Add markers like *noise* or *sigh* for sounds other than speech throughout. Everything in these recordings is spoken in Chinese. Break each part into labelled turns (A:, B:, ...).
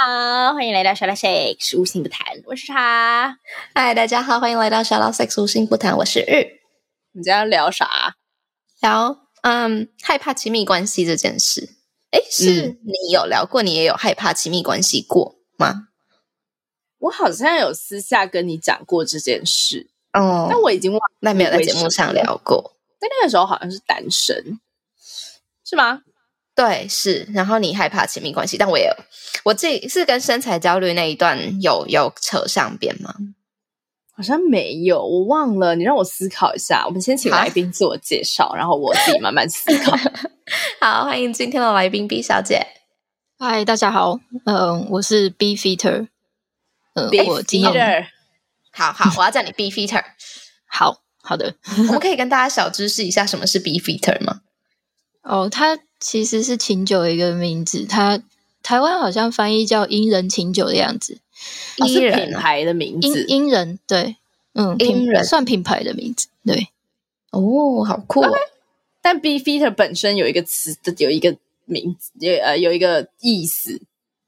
A: 好，欢迎来到 sex 无心不谈，我是茶。
B: 嗨，大家好，欢迎来到 sex 无心不谈，我是日。
A: 你今天要聊啥？
B: 聊嗯，害怕亲密关系这件事。诶，是你有聊过，你也有害怕亲密关系过吗？
C: 我好像有私下跟你讲过这件事，
B: 哦，
C: 但我已经忘了，
B: 那没有在节目上聊过。
C: 在那个时候好像是单身，是吗？
B: 对，是。然后你害怕亲密关系，但我也有，我这是跟身材焦虑那一段有有扯上边吗？
C: 好像没有，我忘了。你让我思考一下。我们先请来宾自我介绍，然后我自己慢慢思考。*laughs*
B: 好，欢迎今天的来宾 B 小姐。
D: 嗨，大家好，嗯，我是 B Feater，
C: 嗯我 Feater。
B: 好好，我要叫你 B Feater。*laughs*
D: 好。好的，
B: 我们可以跟大家小知识一下什么是 Beefeater 吗？
D: 哦，它其实是琴酒的一个名字，它台湾好像翻译叫英人琴酒的样子，
C: 哦、是品牌的名字，
D: 英英人对，嗯，英人算品牌的名字，对，
B: 哦，好酷、哦。
C: 但 Beefeater 本身有一个词，有一个名字，有呃有一个意思，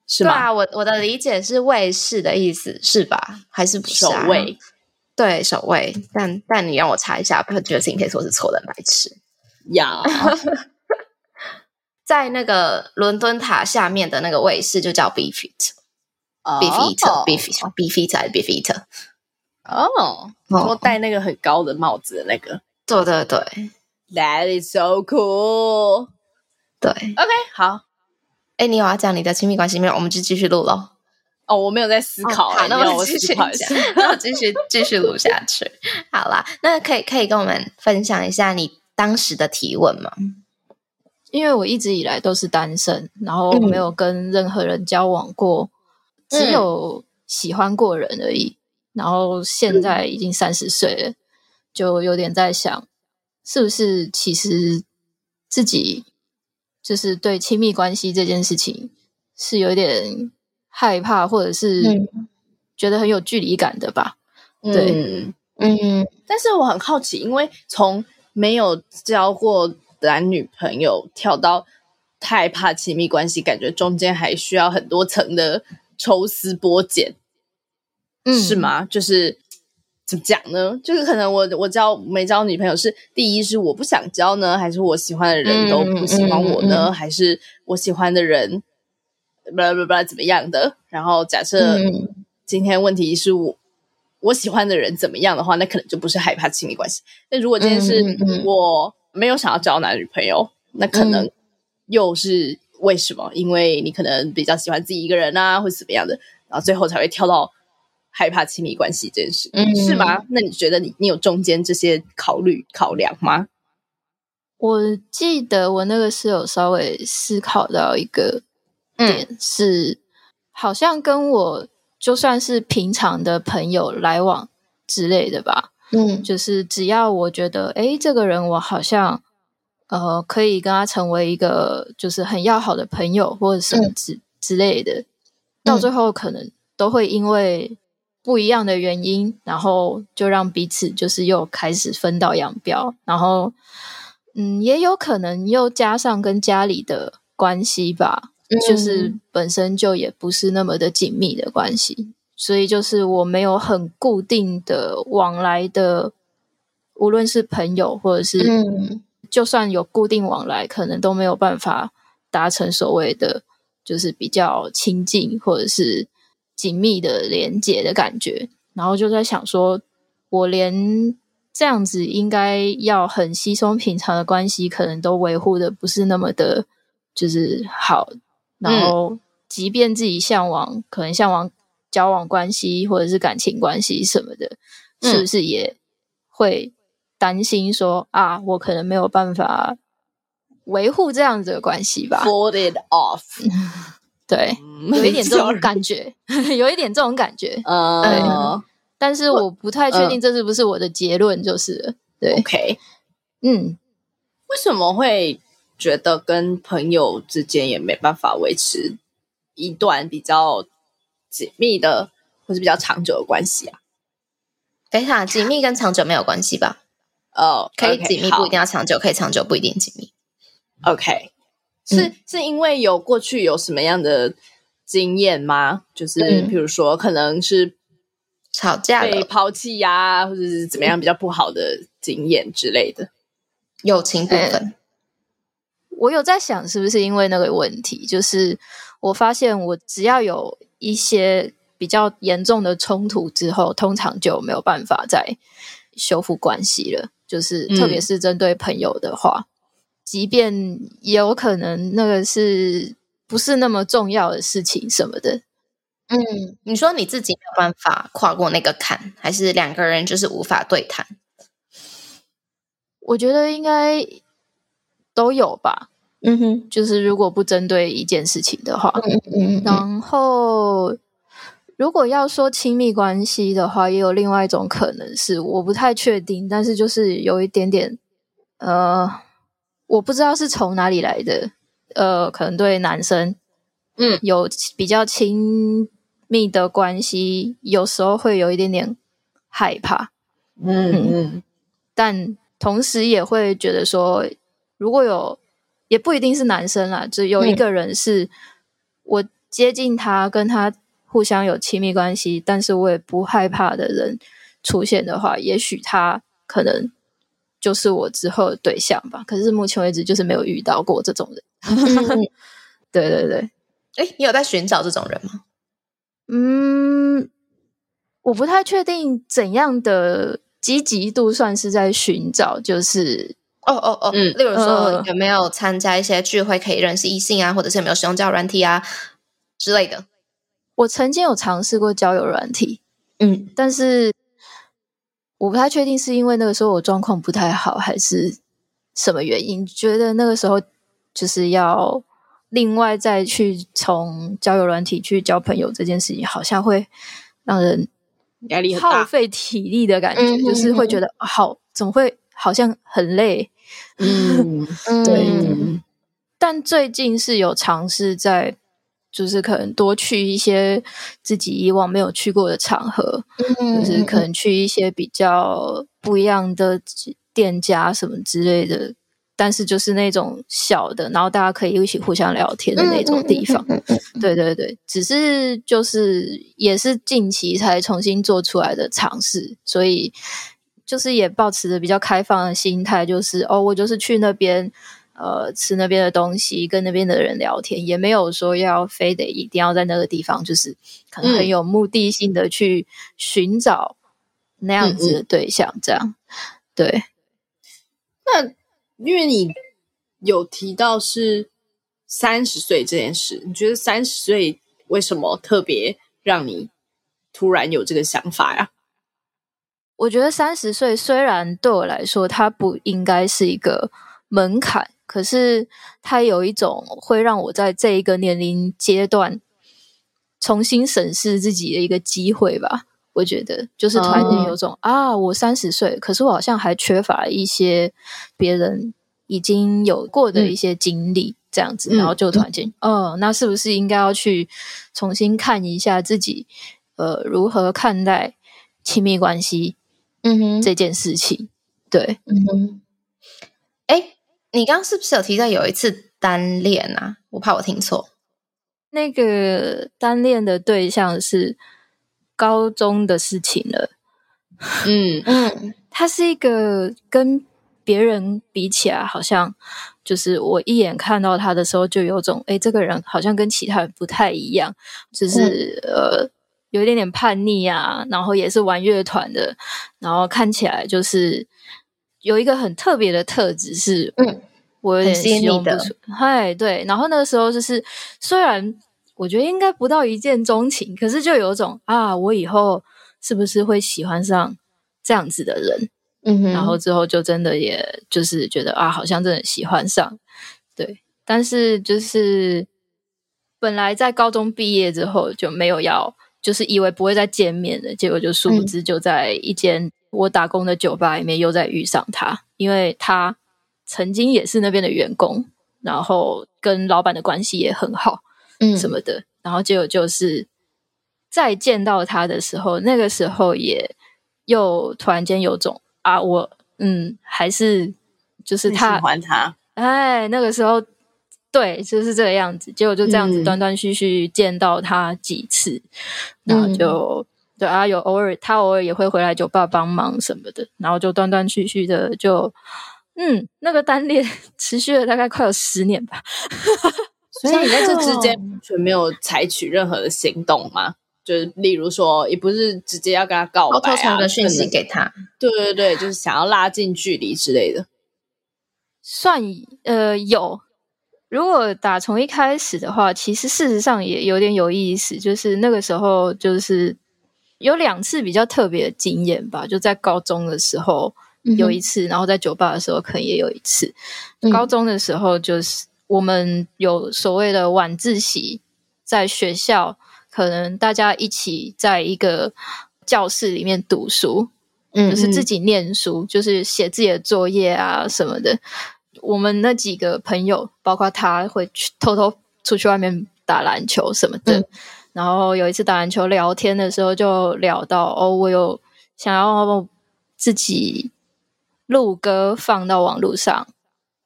C: 是吗？
B: 对啊，我我的理解是卫士的意思，是吧？还是不是、啊？
C: 守卫。
B: 对，守卫，但但你让我查一下，不觉得自己可以说是错的，白痴
C: 呀。*laughs*
B: 在那个伦敦塔下面的那个卫士就叫 Beefeater，Beefeater，Beefeater，Beefeater 还是 Beefeater？
C: 哦，说戴那个很高的帽子的那个，
B: 对对对
C: ，That is so cool。
B: 对
C: ，OK，好。
B: 哎，你有要讲你的亲密关系没有？我们就继续录喽。
C: 哦，我没有在思考、欸。
B: 好，*laughs* 那我继续讲，那我继续继续录下去。好啦，那可以可以跟我们分享一下你当时的提问吗？
D: 因为我一直以来都是单身，然后没有跟任何人交往过，嗯、只有喜欢过人而已。然后现在已经三十岁了，就有点在想，是不是其实自己就是对亲密关系这件事情是有点。害怕或者是觉得很有距离感的吧？
C: 嗯、
D: 对，
C: 嗯，但是我很好奇，因为从没有交过男女朋友跳到太怕亲密关系，感觉中间还需要很多层的抽丝剥茧，嗯，是吗？就是怎么讲呢？就是可能我我交没交女朋友是第一是我不想交呢，还是我喜欢的人都不喜欢我呢？嗯嗯嗯、还是我喜欢的人？不不不，怎么样的？然后假设今天问题是我、嗯、我喜欢的人怎么样的话，那可能就不是害怕亲密关系。那如果今天是我没有想要交男女朋友，嗯、那可能又是为什么？因为你可能比较喜欢自己一个人啊，或怎么样的，然后最后才会跳到害怕亲密关系这件事，嗯、是吗？那你觉得你你有中间这些考虑考量吗？
D: 我记得我那个是有稍微思考到一个。点是，好像跟我就算是平常的朋友来往之类的吧，嗯，就是只要我觉得，诶，这个人我好像呃可以跟他成为一个就是很要好的朋友或者什么之、嗯、之类的，到最后可能都会因为不一样的原因，然后就让彼此就是又开始分道扬镳，然后嗯，也有可能又加上跟家里的关系吧。就是本身就也不是那么的紧密的关系，所以就是我没有很固定的往来的，无论是朋友或者是，就算有固定往来，可能都没有办法达成所谓的就是比较亲近或者是紧密的连接的感觉。然后就在想说，我连这样子应该要很稀松平常的关系，可能都维护的不是那么的，就是好。然后，即便自己向往，嗯、可能向往交往关系或者是感情关系什么的，嗯、是不是也会担心说啊，我可能没有办法维护这样子的关系吧。
C: Fold it off，*laughs*
D: 对，*laughs* 有一点这种感觉，有一点这种感觉。
C: 呃，
D: 对，但是我不太确定这是不是我的结论，就是了对。
C: OK，
D: 嗯，
C: 为什么会觉得跟朋友之间也没办法维持一段比较紧密的或是比较长久的关系啊？
B: 等一下，紧密跟长久没有关系吧？
C: 哦，
B: 可以紧密不一定要长久，可以长久不一定紧密。
C: OK，是、嗯、是因为有过去有什么样的经验吗？就是比如说，可能是
B: 吵架
C: 被抛弃呀，或者是怎么样比较不好的经验之类的。
B: 友情部分、嗯，
D: 我有在想，是不是因为那个问题？就是我发现，我只要有一些比较严重的冲突之后，通常就没有办法再修复关系了。就是特别是针对朋友的话。嗯即便有可能那个是不是那么重要的事情什么的，
B: 嗯，你说你自己没有办法跨过那个坎，还是两个人就是无法对谈？
D: 我觉得应该都有吧。
B: 嗯哼，
D: 就是如果不针对一件事情的话，
B: 嗯嗯，
D: 然后如果要说亲密关系的话，也有另外一种可能是我不太确定，但是就是有一点点呃。我不知道是从哪里来的，呃，可能对男生，
C: 嗯，
D: 有比较亲密的关系，有时候会有一点点害怕，
C: 嗯嗯，嗯，
D: 但同时也会觉得说，如果有，也不一定是男生啦，只有一个人是我接近他，跟他互相有亲密关系，但是我也不害怕的人出现的话，也许他可能。就是我之后的对象吧，可是目前为止就是没有遇到过这种人。*laughs* 对对对，
B: 哎，你有在寻找这种人吗？
D: 嗯，我不太确定怎样的积极度算是在寻找，就是
B: 哦哦哦，嗯，例如说有没有参加一些聚会可以认识异性啊，或者是有没有使用交友软体啊之类的。
D: 我曾经有尝试过交友软体，
B: 嗯，
D: 但是。我不太确定是因为那个时候我状况不太好，还是什么原因？觉得那个时候就是要另外再去从交友软体去交朋友这件事情，好像会让人
C: 压力，
D: 耗费体力的感觉，
B: 嗯、
D: 就是会觉得好，总会好像很累。
C: 嗯，*laughs*
D: 对。
B: 嗯、
D: 但最近是有尝试在。就是可能多去一些自己以往没有去过的场合，
B: 嗯、
D: 就是可能去一些比较不一样的店家什么之类的，但是就是那种小的，然后大家可以一起互相聊天的那种地方。
B: 嗯嗯嗯嗯、
D: 对对对，只是就是也是近期才重新做出来的尝试，所以就是也保持着比较开放的心态，就是哦，我就是去那边。呃，吃那边的东西，跟那边的人聊天，也没有说要非得一定要在那个地方，就是可能很有目的性的去寻找那样子的对象，这样。嗯嗯对。
C: 那因为你有提到是三十岁这件事，你觉得三十岁为什么特别让你突然有这个想法呀？
D: 我觉得三十岁虽然对我来说，它不应该是一个门槛。可是，它有一种会让我在这一个年龄阶段重新审视自己的一个机会吧。我觉得，就是突然间有种、哦、啊，我三十岁，可是我好像还缺乏一些别人已经有过的一些经历，这样子，嗯、然后就突然间，嗯、哦，那是不是应该要去重新看一下自己，呃，如何看待亲密关系，
B: 嗯哼，
D: 这件事情，对，
B: 嗯哼，哎。你刚刚是不是有提到有一次单恋啊？我怕我听错。
D: 那个单恋的对象是高中的事情了。
C: 嗯 *laughs*
B: 嗯，
D: 他是一个跟别人比起来，好像就是我一眼看到他的时候，就有种哎，这个人好像跟其他人不太一样，就是、嗯、呃，有一点点叛逆啊，然后也是玩乐团的，然后看起来就是。有一个很特别的特质是，
B: 嗯，
D: 我有点形容不出。嗨，对，然后那个时候就是，虽然我觉得应该不到一见钟情，可是就有种啊，我以后是不是会喜欢上这样子的人？
B: 嗯哼，
D: 然后之后就真的也就是觉得啊，好像真的喜欢上，对，但是就是本来在高中毕业之后就没有要，就是以为不会再见面了，结果就殊不知就在一间我打工的酒吧里面又再遇上他，因为他曾经也是那边的员工，然后跟老板的关系也很好，嗯，什么的，然后结果就是再见到他的时候，那个时候也又突然间有种啊，我嗯还是。就是他
C: 喜欢他，
D: 哎，那个时候对，就是这个样子。结果就这样子断断续续见到他几次，嗯、然后就对啊，有偶尔他偶尔也会回来酒吧帮忙什么的，然后就断断续续的就嗯，那个单恋 *laughs* 持续了大概快有十年吧。
C: 所以你在这之间完全没有采取任何的行动吗？就是例如说，也不是直接要跟他告白啊，
B: 传个讯息给他，
C: 对对对，就是想要拉近距离之类的。
D: 算呃有，如果打从一开始的话，其实事实上也有点有意思。就是那个时候，就是有两次比较特别的经验吧。就在高中的时候有一次，嗯、然后在酒吧的时候可能也有一次。嗯、高中的时候，就是我们有所谓的晚自习，在学校可能大家一起在一个教室里面读书。嗯，就是自己念书，就是写自己的作业啊什么的。我们那几个朋友，包括他，会去偷偷出去外面打篮球什么的。嗯、然后有一次打篮球聊天的时候，就聊到哦，我有想要自己录歌放到网络上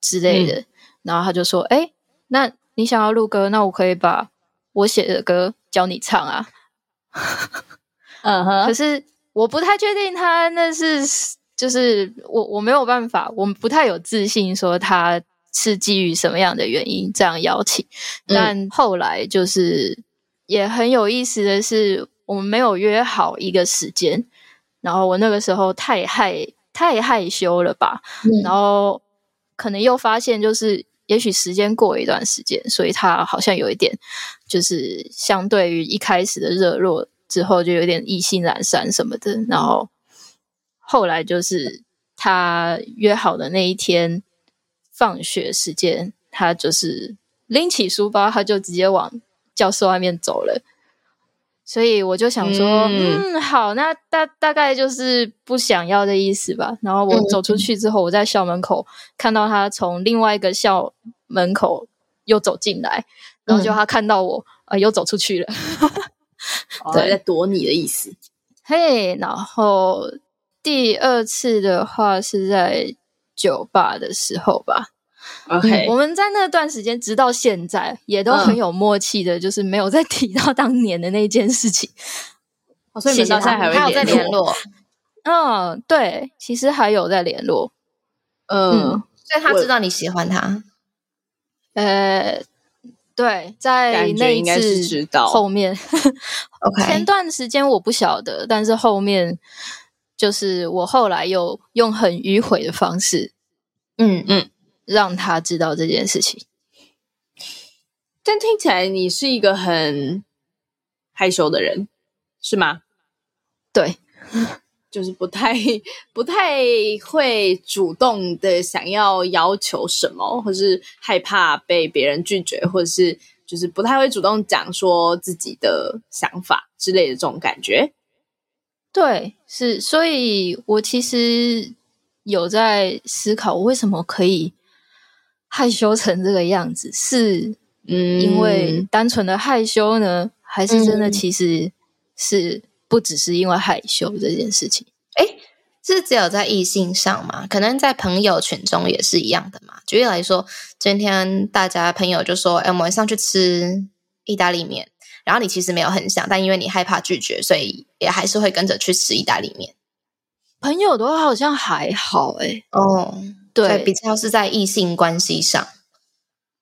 D: 之类的。嗯、然后他就说：“哎，那你想要录歌，那我可以把我写的歌教你唱啊。*laughs* ”嗯哼，可是。我不太确定他那是就是我我没有办法，我们不太有自信说他是基于什么样的原因这样邀请。但后来就是也很有意思的是，我们没有约好一个时间，然后我那个时候太害太害羞了吧，然后可能又发现就是也许时间过一段时间，所以他好像有一点就是相对于一开始的热络。之后就有点意兴阑珊什么的，然后后来就是他约好的那一天放学时间，他就是拎起书包，他就直接往教室外面走了。所以我就想说，嗯，嗯，好，那大大概就是不想要的意思吧。然后我走出去之后，我在校门口看到他从另外一个校门口又走进来，然后就他看到我，啊、呃，又走出去了。*laughs*
C: 对，在躲你的意思。
D: 嘿，然后第二次的话是在酒吧的时候吧。OK，我们在那段时间直到现在也都很有默契的，就是没有再提到当年的那件事情。
C: 所以你们到现在
B: 还有在联络？
D: 嗯，对，其实还有在联络。
B: 嗯，所以他知道你喜欢他。
D: 呃。对，在那一次后面，OK，前段时间我不晓得，但是后面就是我后来又用很迂回的方式，嗯嗯，让他知道这件事情。
C: 但听起来你是一个很害羞的人，是吗？
D: 对。*laughs*
C: 就是不太不太会主动的想要要求什么，或是害怕被别人拒绝，或者是就是不太会主动讲说自己的想法之类的这种感觉。
D: 对，是，所以我其实有在思考，我为什么可以害羞成这个样子？是，嗯，因为单纯的害羞呢，还是真的其实是。不只是因为害羞这件事情，
B: 诶，是只有在异性上嘛？可能在朋友群中也是一样的嘛。举例来说，今天大家朋友就说：“哎，我们上去吃意大利面。”然后你其实没有很想，但因为你害怕拒绝，所以也还是会跟着去吃意大利面。
D: 朋友的话好像还好，诶。
B: 哦，对，比较是在异性关系上，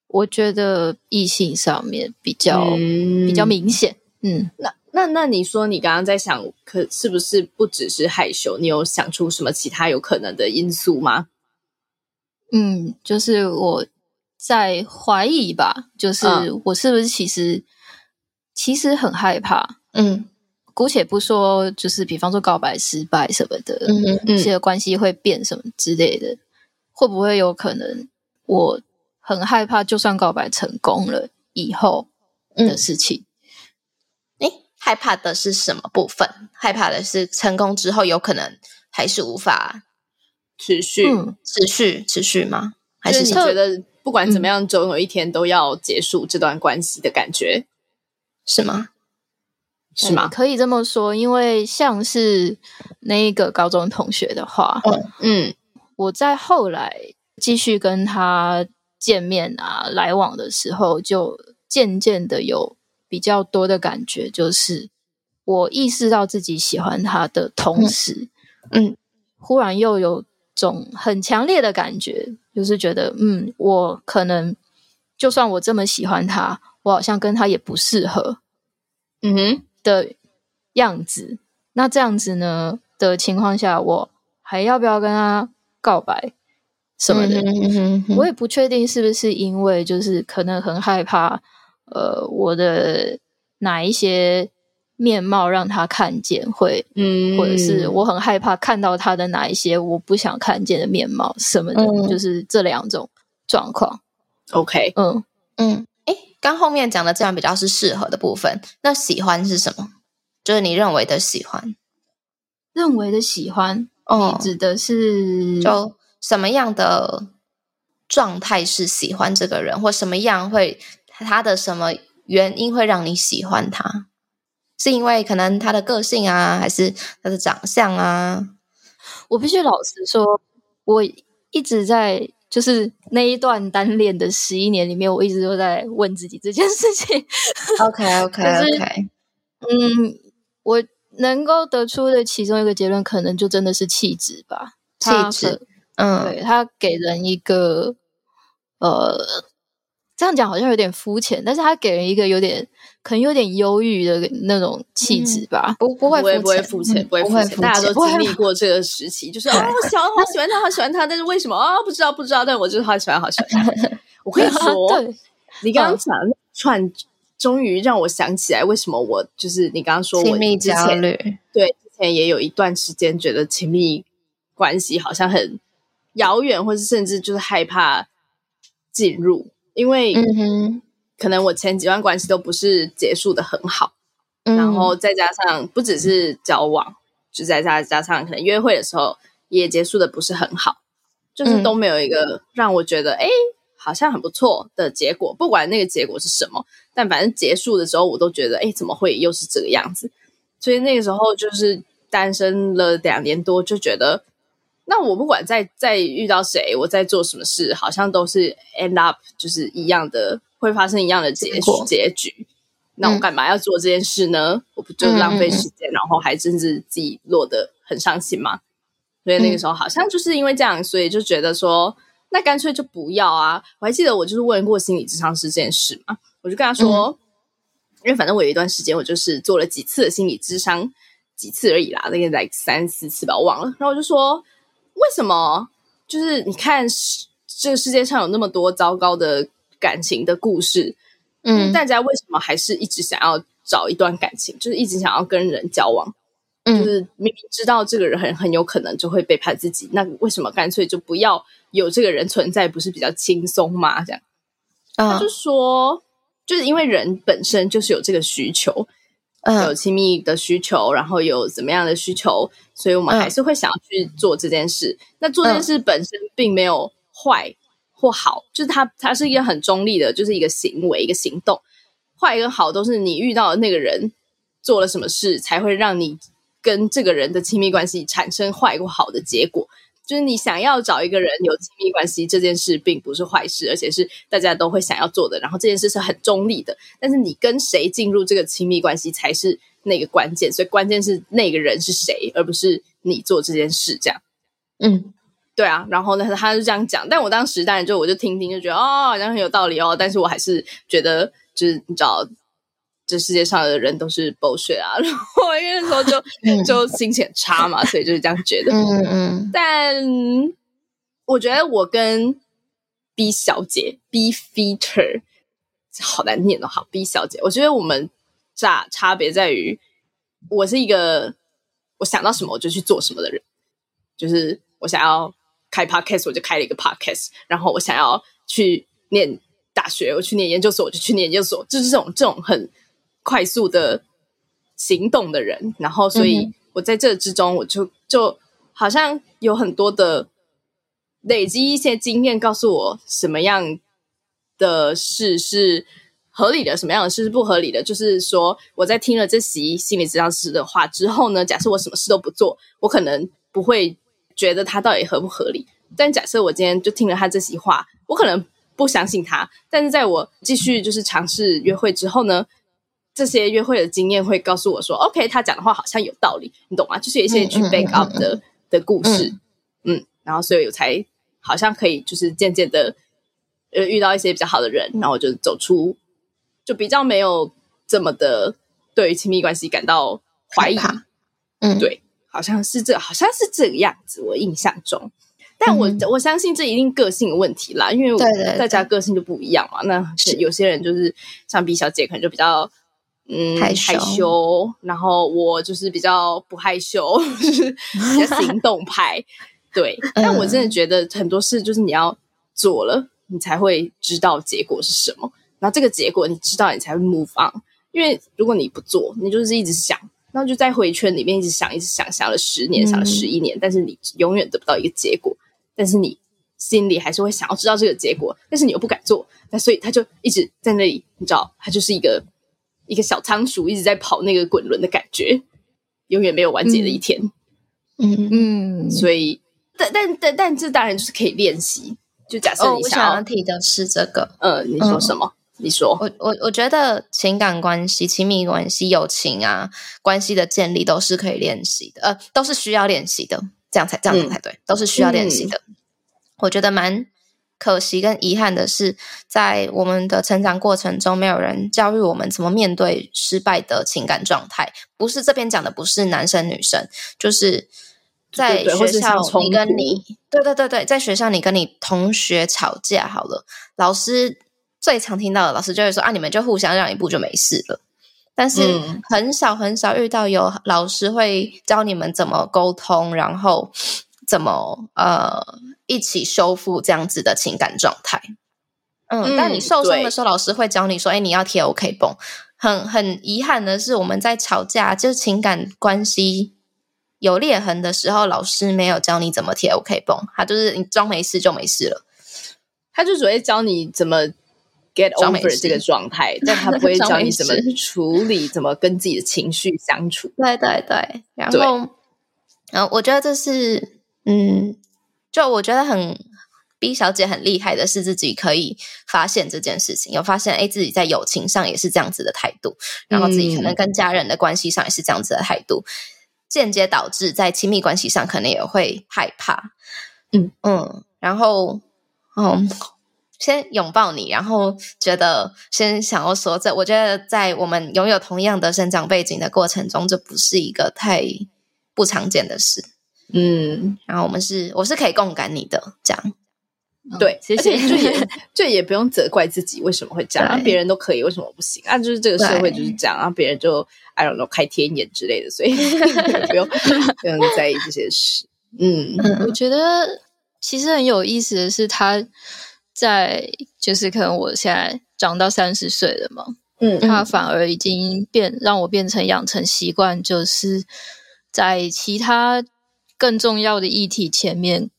D: 我觉得异性上面比较、嗯、比较明显。嗯，
C: 那。那那你说，你刚刚在想，可是不是不只是害羞？你有想出什么其他有可能的因素吗？
D: 嗯，就是我在怀疑吧，就是我是不是其实、嗯、其实很害怕？嗯，姑且不说，就是比方说告白失败什么的，嗯嗯，这些关系会变什么之类的，会不会有可能我很害怕，就算告白成功了以后的事情。
B: 哎、嗯，害怕的是什么部分？害怕的是成功之后有可能还是无法
C: 持续、
D: 嗯、
B: 持续持续吗？还是
C: 你觉得不管怎么样，总有一天都要结束这段关系的感觉，是吗？是吗？
D: 可以这么说，因为像是那一个高中同学的话，
B: 嗯嗯，
D: 我在后来继续跟他见面啊来往的时候，就渐渐的有比较多的感觉，就是我意识到自己喜欢他的同时，
B: 嗯，嗯，
D: 忽然又有种很强烈的感觉，就是觉得，嗯，我可能就算我这么喜欢他，我好像跟他也不适合，
C: 嗯哼。
D: 的样子，那这样子呢的情况下，我还要不要跟他告白什么的？
B: 嗯哼嗯哼，
D: 我也不确定是不是因为就是可能很害怕，呃，我的哪一些面貌让他看见会，
C: 嗯，
D: 或者是我很害怕看到他的哪一些我不想看见的面貌什么的，
B: 嗯、
D: 就是这两种状况。
C: OK，
D: 嗯
B: 嗯。刚后面讲的这样比较是适合的部分，那喜欢是什么？就是你认为的喜欢，
D: 认为的喜欢，
B: 哦，
D: 指的是
B: 就什么样的状态是喜欢这个人，或什么样会他的什么原因会让你喜欢他？是因为可能他的个性啊，还是他的长相啊？
D: 我必须老实说，我一直在。就是那一段单恋的十一年里面，我一直都在问自己这件事情。
B: OK OK OK，*laughs*
D: 嗯，我能够得出的其中一个结论，可能就真的是气质吧。
B: 气质，嗯，
D: 对，他给人一个，呃，这样讲好像有点肤浅，但是他给人一个有点。可能有点忧郁的那种气质吧，
B: 嗯、不不会
C: 不会不会肤浅，不会肤浅，大家都经历过这个时期，就是 *laughs* 哦，我喜欢好喜欢他，好喜欢他，但是为什么啊？不知道不知道，但我就是好喜欢好喜欢他。*laughs* 我跟你说，你刚刚讲的那串，终于让我想起来，为什么我就是你刚刚说我
B: 亲密焦虑，
C: 对，之前也有一段时间觉得亲密关系好像很遥远，或是甚至就是害怕进入，因为嗯哼。可能我前几段关系都不是结束的很好，嗯、然后再加上不只是交往，就再加加上可能约会的时候也结束的不是很好，就是都没有一个让我觉得哎、嗯、好像很不错的结果。不管那个结果是什么，但反正结束的时候我都觉得哎怎么会又是这个样子？所以那个时候就是单身了两年多，就觉得那我不管再再遇到谁，我在做什么事，好像都是 end up 就是一样的。会发生一样的结局，结局，那我干嘛要做这件事呢？嗯、我不就浪费时间，嗯、然后还甚至自己落得很伤心吗？所以那个时候好像就是因为这样，所以就觉得说，那干脆就不要啊！我还记得我就是问过心理咨商师这件事嘛，我就跟他说，嗯、因为反正我有一段时间我就是做了几次的心理咨商，几次而已啦，那个来三四次吧，我忘了。然后我就说，为什么？就是你看，这个世界上有那么多糟糕的。感情的故事，嗯，大家为什么还是一直想要找一段感情？就是一直想要跟人交往，嗯，就是明明知道这个人很很有可能就会背叛自己，那为什么干脆就不要有这个人存在？不是比较轻松吗？这样，嗯，他就说，就是因为人本身就是有这个需求，嗯，有亲密的需求，然后有怎么样的需求，所以我们还是会想要去做这件事。嗯，那做这件事本身并没有坏。或好，就是它，它是一个很中立的，就是一个行为，一个行动。坏跟好都是你遇到的那个人做了什么事，才会让你跟这个人的亲密关系产生坏或好的结果。就是你想要找一个人有亲密关系这件事，并不是坏事，而且是大家都会想要做的。然后这件事是很中立的，但是你跟谁进入这个亲密关系才是那个关键。所以关键是那个人是谁，而不是你做这件事。这样，嗯。对啊，然后呢，他就这样讲，但我当时当然就我就听听，就觉得哦，好像很有道理哦。但是我还是觉得，就是你知道，这世界上的人都是 bullshit 啊。*laughs* 然后因为那时候就 *laughs* 就心情很差嘛，所以就是这样觉得。嗯嗯。但我觉得我跟 B 小姐 B Feater 好难念哦，好 B 小姐，我觉得我们差差别在于，我是一个我想到什么我就去做什么的人，就是我想要。开 podcast 我就开了一个 podcast，然后我想要去念大学，我去念研究所，我就去念研究所，就是这种这种很快速的行动的人。然后，所以我在这之中，我就就好像有很多的累积一些经验，告诉我什么样的事是合理的，什么样的事是不合理的。就是说，我在听了这席心理治疗师的话之后呢，假设我什么事都不做，我可能不会觉得他到底合不合理。但假设我今天就听了他这席话，我可能不相信他。但是在我继续就是尝试约会之后呢，这些约会的经验会告诉我说，OK，他讲的话好像有道理，你懂吗？就是有一些去 back up 的、嗯嗯嗯、的故事，嗯，嗯，然后所以我才好像可以就是渐渐的呃遇到一些比较好的人，然后我就走出。就比较没有这么的对于亲密关系感到怀疑，嗯，对，好像是这，好像是这个样子，我印象中，但我、嗯、我相信这一定个性的问题啦，因为大家个性就不一样嘛。那有些人就是像 B 小姐，可能就比较嗯害羞，害羞，然后我就是比较不害羞，就 *laughs* 是比较行动派。*laughs* 对，但我真的觉得很多事就是你要做了，你才会知道结果是什么。那这个结果你知道，你才会 move on。因为如果你不做，你就是一直想，然后就在回圈里面一直想，一直想，想了十年，想了十一年，嗯、但是你永远得不到一个结果。但是你心里还是会想要知道这个结果，但是你又不敢做，那所以他就一直在那里，你知道，他就是一个一个小仓鼠，一直在跑那个滚轮的感觉，永远没有完结的一天。嗯嗯，所以，但但但但这当然就是可以练习。就假设你想要、
B: 哦、我想要提的是这个，
C: 呃，你说什么？嗯你说，
B: 我我我觉得情感关系、亲密关系、友情啊，关系的建立都是可以练习的，呃，都是需要练习的，这样才这样才对，嗯、都是需要练习的。嗯、我觉得蛮可惜跟遗憾的是，在我们的成长过程中，没有人教育我们怎么面对失败的情感状态。不是这边讲的，不是男生女生，就是在学校你跟你，对对对对，在学校你跟你同学吵架好了，老师。最常听到的老师就会说啊，你们就互相让一步就没事了。但是很少很少遇到有老师会教你们怎么沟通，然后怎么呃一起修复这样子的情感状态。嗯，但你受伤的时候，老师会教你说，哎，你要贴 OK 绷。很很遗憾的是，我们在吵架就是情感关系有裂痕的时候，老师没有教你怎么贴 OK 绷，他就是你装没事就没事了，
C: 他就只会教你怎么。Get over 这个状态，但他不会 *laughs* 教你怎么处理，怎么跟自己的情绪相处。
B: 对对对，然后，然后我觉得这是，嗯，就我觉得很 B 小姐很厉害的是自己可以发现这件事情，有发现哎，自己在友情上也是这样子的态度，然后自己可能跟家人的关系上也是这样子的态度，嗯、间接导致在亲密关系上可能也会害怕。嗯嗯，然后，嗯。先拥抱你，然后觉得先想要说这，我觉得在我们拥有同样的生长背景的过程中，这不是一个太不常见的事。嗯，然后我们是，我是可以共感你的，这样。
C: 对，谢谢。就 *laughs* 也就也不用责怪自己为什么会这样，啊、别人都可以，为什么不行？啊，就是这个社会就是这样，然后别人就 I don't know 开天眼之类的，所以 *laughs* 不用不用在意这些事。嗯，
D: 我觉得其实很有意思的是他。在就是可能我现在长到三十岁了嘛，嗯，他反而已经变让我变成养成习惯，就是在其他更重要的议题前面，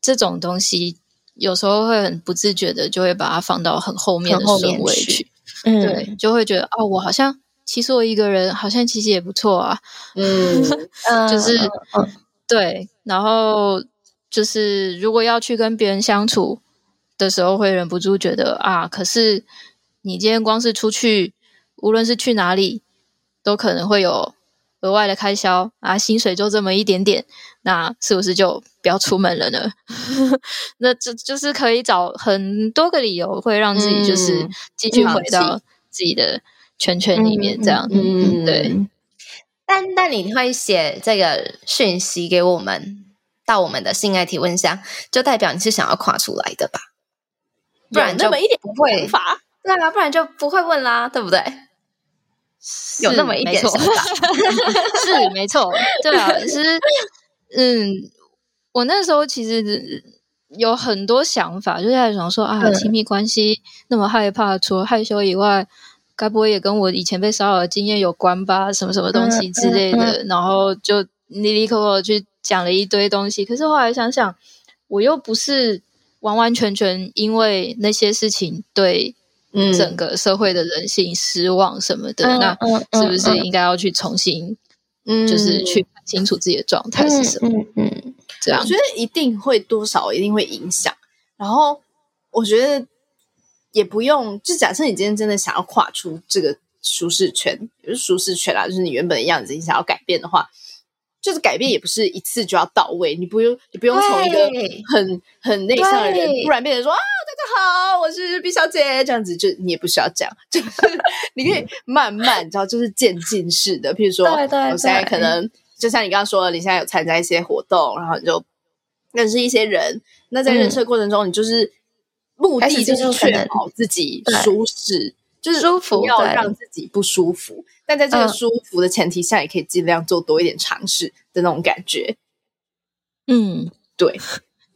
D: 这种东西有时候会很不自觉的就会把它放到很后面的顺位去，去。嗯，对，就会觉得哦，我好像其实我一个人好像其实也不错啊，嗯，*laughs* 就是、嗯、对，然后就是如果要去跟别人相处。的时候会忍不住觉得啊，可是你今天光是出去，无论是去哪里，都可能会有额外的开销啊，薪水就这么一点点，那是不是就不要出门了呢？*laughs* 那这就是可以找很多个理由，会让自己就是继续回到自己的圈圈里面，这样，嗯，对。
B: 但但你会写这个讯息给我们到我们的性爱提问箱，就代表你是想要跨出来的吧？不然就那么一点不会法，对啊，不然就不会问啦，对不对？有那么一点想法，*laughs*
D: 是没错，对啊，其实，嗯，我那时候其实有很多想法，就在想说啊，
B: 嗯、
D: 亲密关系那么害怕，除了害羞以外，该不会也跟我以前被骚扰的经验有关吧？什么什么东西之类的，嗯嗯嗯、然后就哩哩抠抠去讲了一堆东西。可是后来想想，我又不是完完全全因为那些事情对整个社会的人性失望什么的，
B: 嗯、
D: 那是不是应该要去重新，嗯，就是去看清楚自己的状态是什么？
B: 嗯。嗯嗯
C: 这样我觉得一定会多少一定会影响，然后我觉得也不用，就假设你今天真的想要跨出这个舒适圈，是舒适圈啦，就是你原本的样子，你想要改变的话，就是改变也不是一次就要到位，你不用你不用从一个很很内向的人突然变成说啊，大家好，我是毕小姐这样子，就你也不需要这样，就是 *laughs* 你可以慢慢，你知道，就是渐进式的，譬如说，
B: 对对对，
C: 我现在可能。就像你刚刚说的，你现在有参加一些活动，然后你就认识一些人。那在认识的过程中，嗯、你就是目的就是确保自己舒适，就是舒服，不要让自己不舒服。但在这个舒服的前提下，也可以尽量做多一点尝试的那种感觉。
D: 嗯，
C: 对，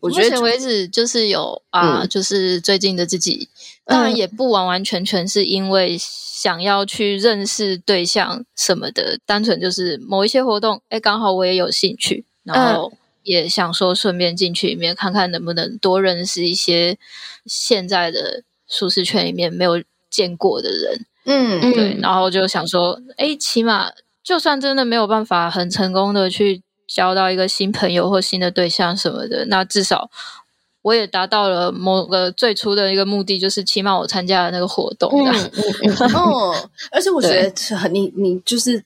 C: 我觉得
D: 目前为止就是有啊，嗯、就是最近的自己，当然也不完完全全是因为。想要去认识对象什么的，单纯就是某一些活动，哎，刚好我也有兴趣，然后也想说顺便进去里面看看能不能多认识一些现在的舒适圈里面没有见过的人，嗯，对，然后就想说，哎，起码就算真的没有办法很成功的去交到一个新朋友或新的对象什么的，那至少。我也达到了某个最初的一个目的，就是起码我参加了那个活动。嗯嗯
C: 嗯，*laughs* 哦，而且我觉得很你你就是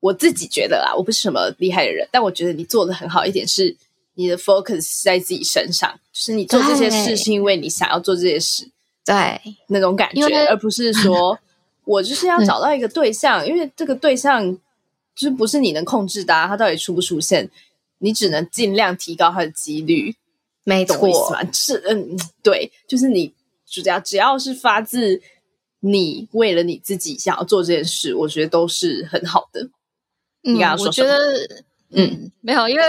C: 我自己觉得啦，我不是什么厉害的人，但我觉得你做的很好一点是你的 focus 在自己身上，就是你做这些事是因为你想要做这些事，
B: 对
C: 那种感觉，而不是说我就是要找到一个对象，因为这个对象就是不是你能控制的啊，他到底出不出现，你只能尽量提高他的几率。
B: 没错，
C: 是嗯，对，就是你只要只要是发自你为了你自己想要做这件事，我觉得都是很好的。
D: 嗯、
C: 你刚刚说什么？
D: 我觉得嗯，没有，因为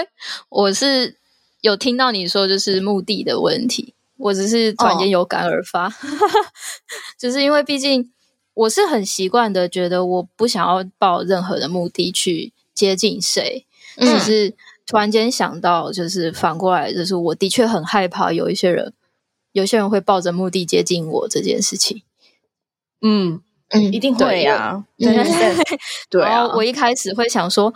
D: 我是有听到你说就是目的的问题，我只是突然间有感而发，哦、*laughs* 就是因为毕竟我是很习惯的，觉得我不想要抱任何的目的去接近谁，只、嗯、是。突然间想到，就是反过来，就是我的确很害怕有一些人，有些人会抱着目的接近我这件事情。
C: 嗯嗯，一定会呀。*laughs* 对对啊，
D: 我一开始会想说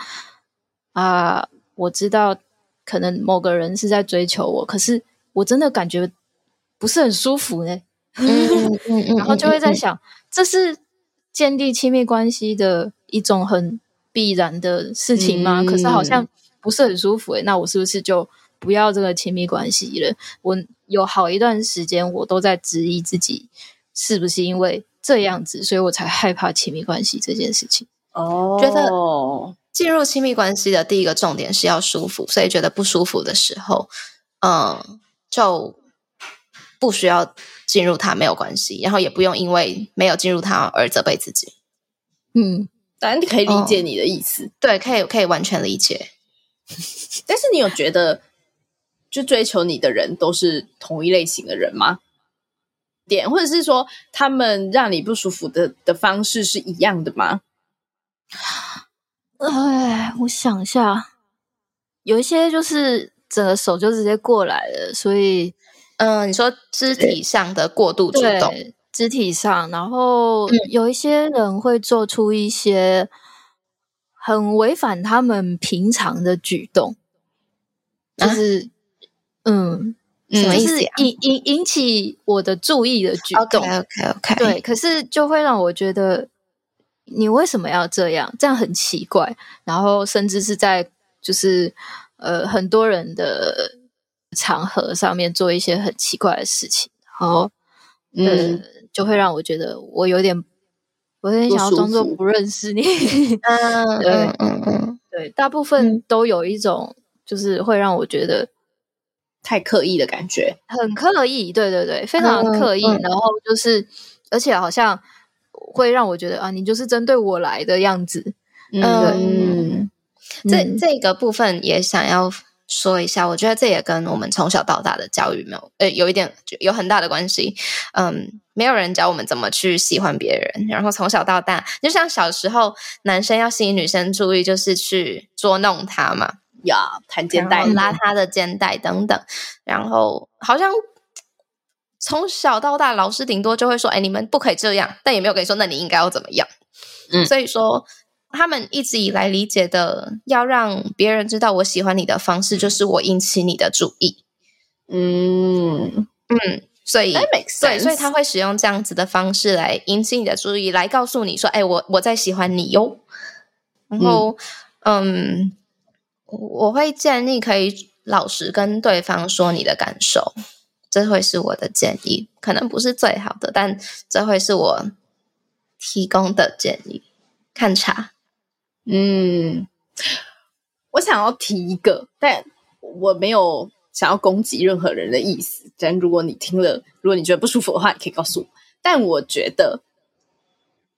D: 啊，我知道可能某个人是在追求我，可是我真的感觉不是很舒服呢。嗯嗯嗯，*laughs* 然后就会在想，这是建立亲密关系的一种很必然的事情吗？可是好像。不是很舒服诶，那我是不是就不要这个亲密关系了？我有好一段时间，我都在质疑自己，是不是因为这样子，所以我才害怕亲密关系这件事情。
B: 哦，觉得进入亲密关系的第一个重点是要舒服，所以觉得不舒服的时候，嗯，就不需要进入它，没有关系，然后也不用因为没有进入它而责备自己。
C: 嗯，当然你可以理解你的意思，
B: 哦，对，可以可以完全理解。*laughs*
C: 但是你有觉得，就追求你的人都是同一类型的人吗？点，或者是说他们让你不舒服的的方式是一样的吗？
D: 哎，我想一下，有一些就是整个手就直接过来了，所以，
B: 嗯、呃，你说肢体上的过度主动，
D: 肢体上，然后有一些人会做出一些。很违反他们平常的举动，就是，啊、嗯，
B: 什么意思、啊？
D: 引引引起我的注意的举动
B: ，OK OK OK，*laughs*
D: 对，可是就会让我觉得，你为什么要这样？这样很奇怪。然后甚至是在就是呃很多人的场合上面做一些很奇怪的事情，然后嗯，就会让我觉得我有点。我有点想要装作不认识你，
B: 嗯，*laughs* 对，嗯嗯，
D: 对，大部分都有一种就是会让我觉得
C: 太刻意的感觉，
D: 很刻意，对对对，非常刻意，然后就是，而且好像会让我觉得啊，你就是针对我来的样子，
B: 嗯嗯，这这个部分也想要说一下，我觉得这也跟我们从小到大的教育没有，呃，有一点有很大的关系。嗯，没有人教我们怎么去喜欢别人，然后从小到大，就像小时候男生要吸引女生注意，就是去捉弄她嘛，
C: 呀，弹肩带、
B: 拉她的肩带等等。然后好像从小到大，老师顶多就会说：“哎，你们不可以这样。”但也没有跟你说：“那你应该要怎么样？”嗯，所以说。他们一直以来理解的，要让别人知道我喜欢你的方式，就是我引起你的注意。
C: 嗯
B: 嗯，所以对，所以他会使用这样子的方式来引起你的注意，来告诉你说：“哎，我我在喜欢你哟。”然后，嗯，嗯，我会建议可以老实跟对方说你的感受，这会是我的建议，可能不是最好的，但这会是我提供的建议。看茶。
C: 嗯，我想要提一个，但我没有想要攻击任何人的意思。但如果你听了，如果你觉得不舒服的话，你可以告诉我。但我觉得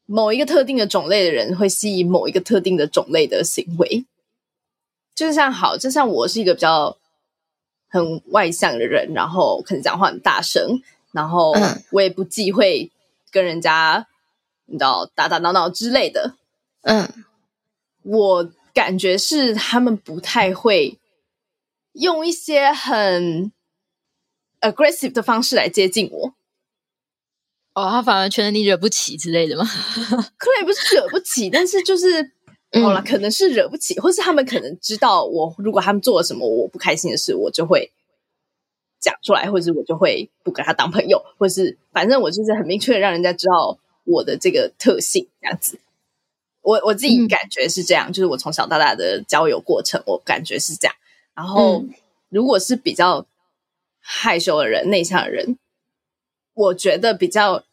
C: 某一个特定的种类的人会吸引某一个特定的种类的行为，就像好，就像我是一个比较很外向的人，然后可能讲话很大声，然后我也不忌讳跟人家你知道打打闹闹之类的，
B: 嗯。
C: 我感觉是他们不太会用一些很 aggressive 的方式来接近我。
D: 哦，他反而觉得你惹不起之类的吗？*laughs*
C: 可能也不是惹不起，*laughs* 但是就是好了，可能是惹不起，或是他们可能知道我，如果他们做了什么我不开心的事，我就会讲出来，或者是我就会不跟他当朋友，或是反正我就是很明确的让人家知道我的这个特性，这样子。我我自己感觉是这样，嗯、就是我从小到大的交友过程，我感觉是这样。然后，嗯、如果是比较害羞的人、内向的人，我觉得比较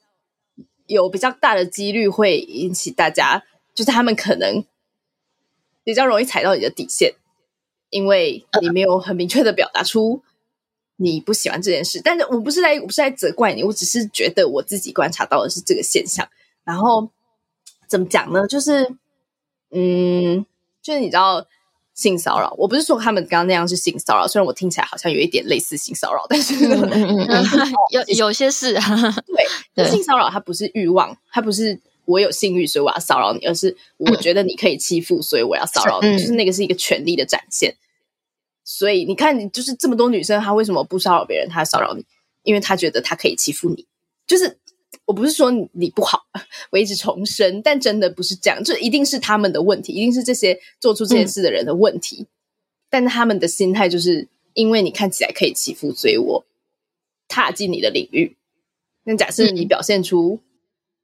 C: 有比较大的几率会引起大家，就是他们可能比较容易踩到你的底线，因为你没有很明确的表达出你不喜欢这件事。但是我不是在我不是在责怪你，我只是觉得我自己观察到的是这个现象，然后。怎么讲呢？就是，嗯，就是你知道性骚扰，我不是说他们刚刚那样是性骚扰，虽然我听起来好像有一点类似性骚扰，但是 *laughs*
D: 有有些是
C: 对，*laughs* 对性骚扰它不是欲望，它不是我有性欲所以我要骚扰你，而是我觉得你可以欺负，所以我要骚扰你，嗯、就是那个是一个权力的展现。所以你看，你就是这么多女生，她为什么不骚扰别人，她骚扰你？因为她觉得她可以欺负你，就是。我不是说你不好，*laughs* 我一直重申，但真的不是这样，这一定是他们的问题，一定是这些做出这件事的人的问题。嗯、但他们的心态就是因为你看起来可以欺负，所以我踏进你的领域。那假设你表现出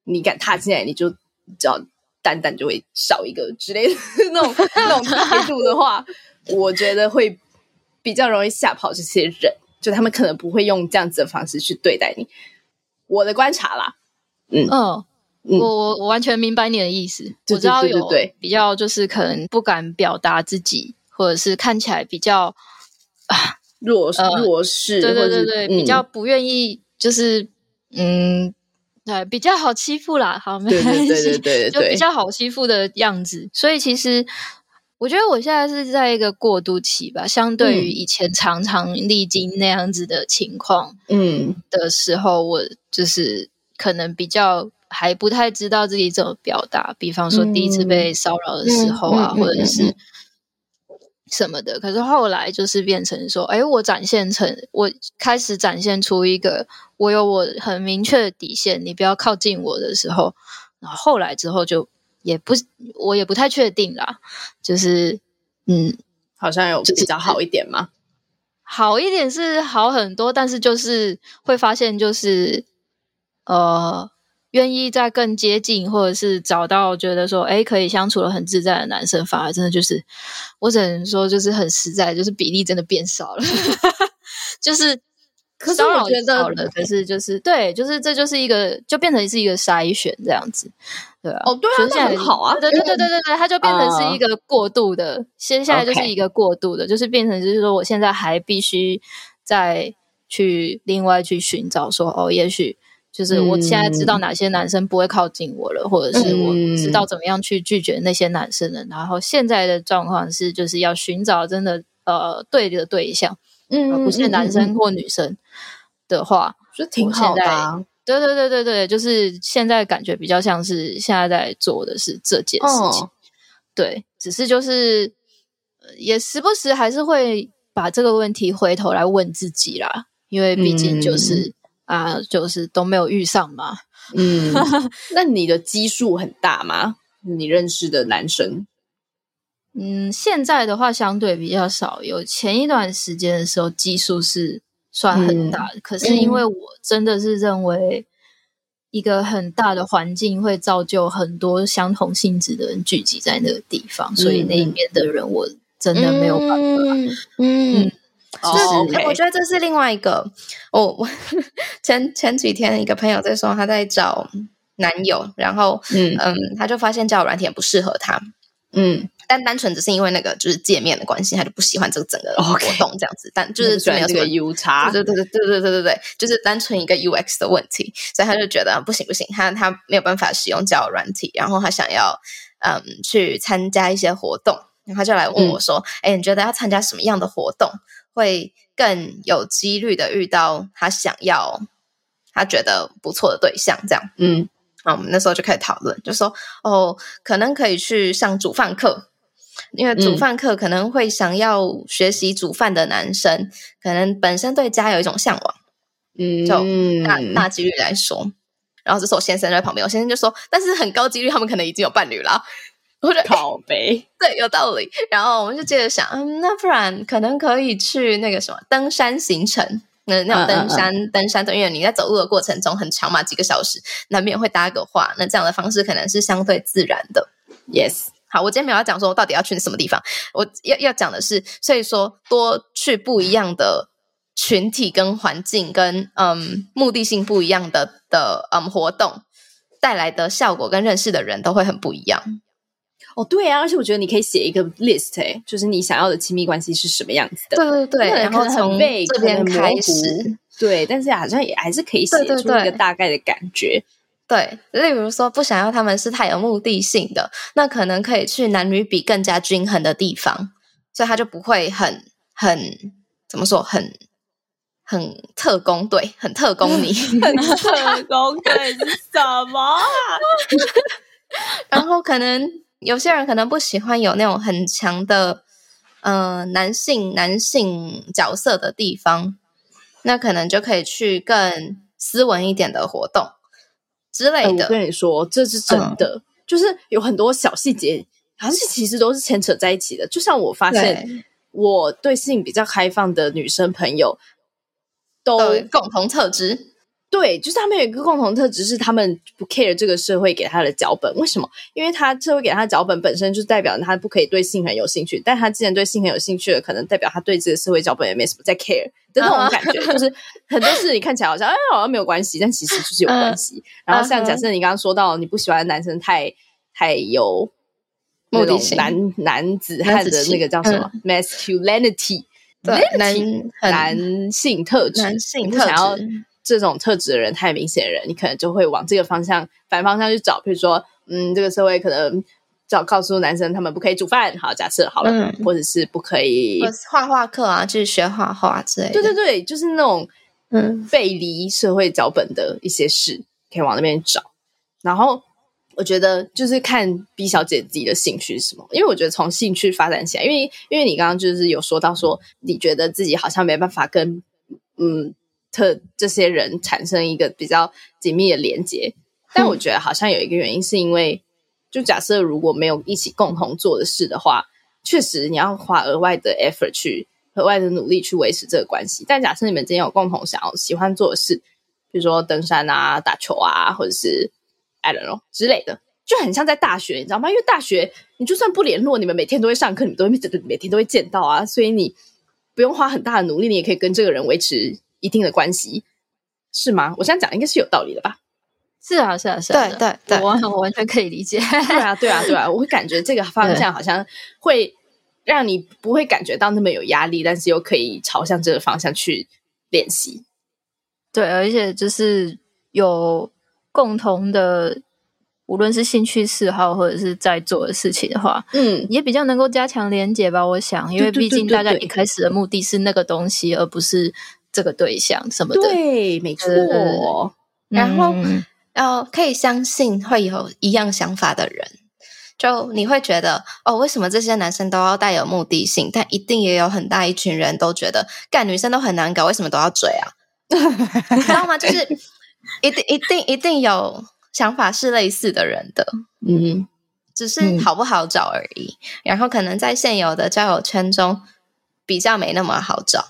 C: 你敢踏进来，你就只要蛋蛋就会少一个之类的 *laughs* 那种那种态度的话，我觉得会比较容易吓跑这些人，就他们可能不会用这样子的方式去对待你。我的观察啦，嗯，
D: 哦、嗯，我我我完全明白你的意思。
C: 对对对对对，
D: 我知道有比较就是可能不敢表达自己，或者是看起来比较啊
C: 弱弱势，
D: 对对对对，比较不愿意，就是嗯，对，比较好欺负啦。好，
C: 没关系，对对对，
D: 就比较好欺负的样子。所以其实。我觉得我现在是在一个过渡期吧，相对于以前常常历经那样子的情况，嗯的时候，我就是可能比较还不太知道自己怎么表达，比方说第一次被骚扰的时候啊，或者是什么的。可是后来就是变成说，哎，我展现成我开始展现出一个我有我很明确的底线，你不要靠近我的时候，然后后来之后就。也不，我也不太确定啦。就是，嗯，
C: 好像有比较好一点吗？
D: 好一点是好很多，但是就是会发现，就是呃，愿意再更接近，或者是找到觉得说，哎，可以相处的很自在的男生，反而真的就是，我只能说，就是很实在，就是比例真的变少了，*laughs* 就是。可是我觉得，可是就是对，就是这就是一个，就变成是一个筛选这样子，对啊。
C: 哦，对啊，那很好啊。
D: 对对对对对对，它就变成是一个过渡的，接下来就是一个过渡的，就是变成就是说，我现在还必须再去另外去寻找说，哦，也许就是我现在知道哪些男生不会靠近我了，或者是我知道怎么样去拒绝那些男生了。然后现在的状况是，就是要寻找真的。呃对的对象，
C: 嗯，
D: 呃、不是男生或女生的话，
C: 就挺好的、啊。
D: 对对对对对，就是现在感觉比较像是现在在做的是这件事情。哦、对，只是就是也时不时还是会把这个问题回头来问自己啦，因为毕竟就是、嗯、啊，就是都没有遇上嘛。
C: 嗯，*laughs* 那你的基数很大吗？你认识的男生？
D: 嗯，现在的话相对比较少，有前一段时间的时候基数是算很大的，嗯、可是因为我真的是认为一个很大的环境会造就很多相同性质的人聚集在那个地方，嗯、所以那一边的人我真的没有办法。嗯。
B: 嗯嗯
C: 哦，
B: 我觉得这是另外一个。我我 *laughs* 前前几天一个朋友在说他在找男友，然后嗯嗯，他就发现交友软体不适合他，嗯，但单纯只是因为那个就是界面的关系，他就不喜欢这个整个活动这样子，但就是没有这个
C: U 差，
B: 对对对对对对对对，就是单纯一个 UX 的问题，所以他就觉得不行不行，他他没有办法使用交友软体，然后他想要嗯去参加一些活动，然后他就来问我说，哎，你觉得要参加什么样的活动？会更有几率的遇到他想要、他觉得不错的对象，这样，嗯，啊，我们那时候就开始讨论，就说，哦，可能可以去上煮饭课，因为煮饭课可能会想要学习煮饭的男生，嗯、可能本身对家有一种向往，嗯，就大大几率来说，然后这时候我先生在旁边，我先生就说，但是很高几率他们可能已经有伴侣了。我就
C: 靠北，*laughs*
B: 对，有道理。然后我们就接着想，嗯，那不然可能可以去那个什么登山行程，那那种登山、嗯嗯嗯、登山的，因为你在走路的过程中很长嘛，几个小时，难免会搭个话，那这样的方式可能是相对自然的。Yes，好，我今天没有要讲说我到底要去什么地方，我要要讲的是，所以说多去不一样的群体跟环境跟嗯目的性不一样的的嗯活动带来的效果跟认识的人都会很不一样。
C: 哦，对啊，而且我觉得你可以写一个 list，诶，就是你想要的亲密关系是什么样子的。
B: 对对对，然后从这边开始，
C: 对，但是好像也还是可以写出一个大概的感觉。
B: 对，对，例如说不想要他们是太有目的性的，那可能可以去男女比更加均衡的地方，所以他就不会很很怎么说，很很特工队，很特工你，*laughs*
C: 很特工队是什么？*laughs*
B: 然后可能。有些人可能不喜欢有那种很强的，呃，男性男性角色的地方，那可能就可以去更斯文一点的活动之类的。
C: 呃、我跟你说，这是真的，嗯、就是有很多小细节，好像是其实都是牵扯在一起的。就像我发现，我对性比较开放的女生朋友都
B: 共同特质。
C: 对，就是他们有一个共同特质，是他们不 care 这个社会给他的脚本。为什么？因为他社会给他的脚本本身就代表他不可以对性很有兴趣。但他既然对性很有兴趣了，可能代表他对这个社会脚本也没什么在 care 的那种感觉。就是很多事你看起来好像哎好像没有关系，但其实就是有关系。然后像假设你刚刚说到你不喜欢男生太太有目的性，男男子汉的那个叫什么 masculinity，
B: 对，男
C: 男性特质，
B: 男性特质。
C: 这种特质的人太明显的人，你可能就会往这个方向反方向去找。比如说，嗯，这个社会可能找告诉男生他们不可以煮饭，好，假设好了，嗯、或者是不可以
B: 画画课啊，就是学画画之类的。
C: 对对对，就是那种嗯背离社会脚本的一些事，可以往那边找。然后我觉得就是看 B 小姐自己的兴趣是什么，因为我觉得从兴趣发展起来，因为因为你刚刚就是有说到说，你觉得自己好像没办法跟嗯。特这些人产生一个比较紧密的连接，但我觉得好像有一个原因，是因为就假设如果没有一起共同做的事的话，确实你要花额外的 effort 去额外的努力去维持这个关系。但假设你们之间有共同想要喜欢做的事，比如说登山啊、打球啊，或者是 I don't know 之类的，就很像在大学，你知道吗？因为大学你就算不联络，你们每天都会上课，你们都会每天都会见到啊，所以你不用花很大的努力，你也可以跟这个人维持。一定的关系是吗？我这样讲应该是有道理的吧？
D: 是啊，是啊，是啊，
B: 对对对，
D: 我 *laughs* 我完全可以理解。
C: 对啊，对啊，对啊，我会感觉这个方向好像会让你不会感觉到那么有压力，但是又可以朝向这个方向去练习。
D: 对，而且就是有共同的无论是兴趣嗜好或者是在做的事情的话，
C: 嗯，
D: 也比较能够加强连结吧。我想，因为毕竟大家一开始的目的是那个东西，而不是这个对象什么的。
C: 对，没错。
B: 然后，
D: 嗯
B: 呃，可以相信会有一样想法的人，就你会觉得哦，为什么这些男生都要带有目的性？但一定也有很大一群人都觉得，干女生都很难搞，为什么都要追啊？*laughs* 你知道吗？就是一定、一定、一定有。想法是类似的人的，
C: 嗯，
B: 只是好不好找而已。嗯、然后可能在现有的交友圈中比较没那么好找。